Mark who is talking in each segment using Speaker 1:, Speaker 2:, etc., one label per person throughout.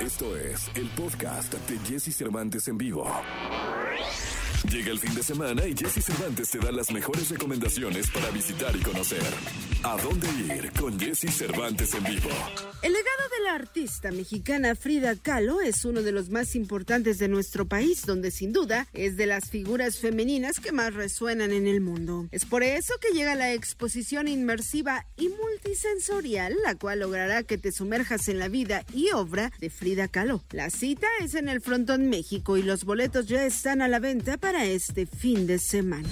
Speaker 1: Esto es el podcast de Jesse Cervantes en vivo. Llega el fin de semana y Jesse Cervantes te da las mejores recomendaciones para visitar y conocer. ¿A dónde ir con Jesse Cervantes en vivo?
Speaker 2: El la artista mexicana Frida Kahlo es uno de los más importantes de nuestro país, donde sin duda es de las figuras femeninas que más resuenan en el mundo. Es por eso que llega la exposición inmersiva y multisensorial, la cual logrará que te sumerjas en la vida y obra de Frida Kahlo. La cita es en el Frontón México y los boletos ya están a la venta para este fin de semana.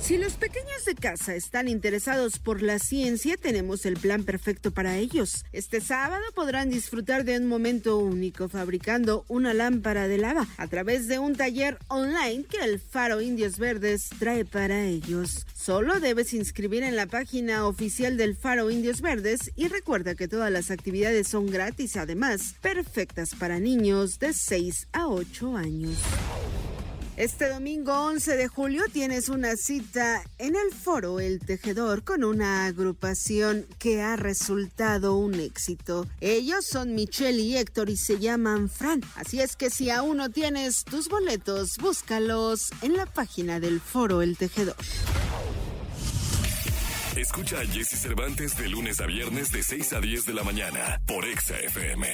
Speaker 2: Si los pequeños de casa están interesados por la ciencia, tenemos el plan perfecto para ellos. Este sábado podrán disfrutar de un momento único fabricando una lámpara de lava a través de un taller online que el Faro Indios Verdes trae para ellos. Solo debes inscribir en la página oficial del Faro Indios Verdes y recuerda que todas las actividades son gratis, además perfectas para niños de 6 a 8 años. Este domingo 11 de julio tienes una cita en el foro El Tejedor con una agrupación que ha resultado un éxito. Ellos son Michelle y Héctor y se llaman Fran. Así es que si aún no tienes tus boletos, búscalos en la página del foro El Tejedor.
Speaker 1: Escucha a Jesse Cervantes de lunes a viernes de 6 a 10 de la mañana por Exa FM.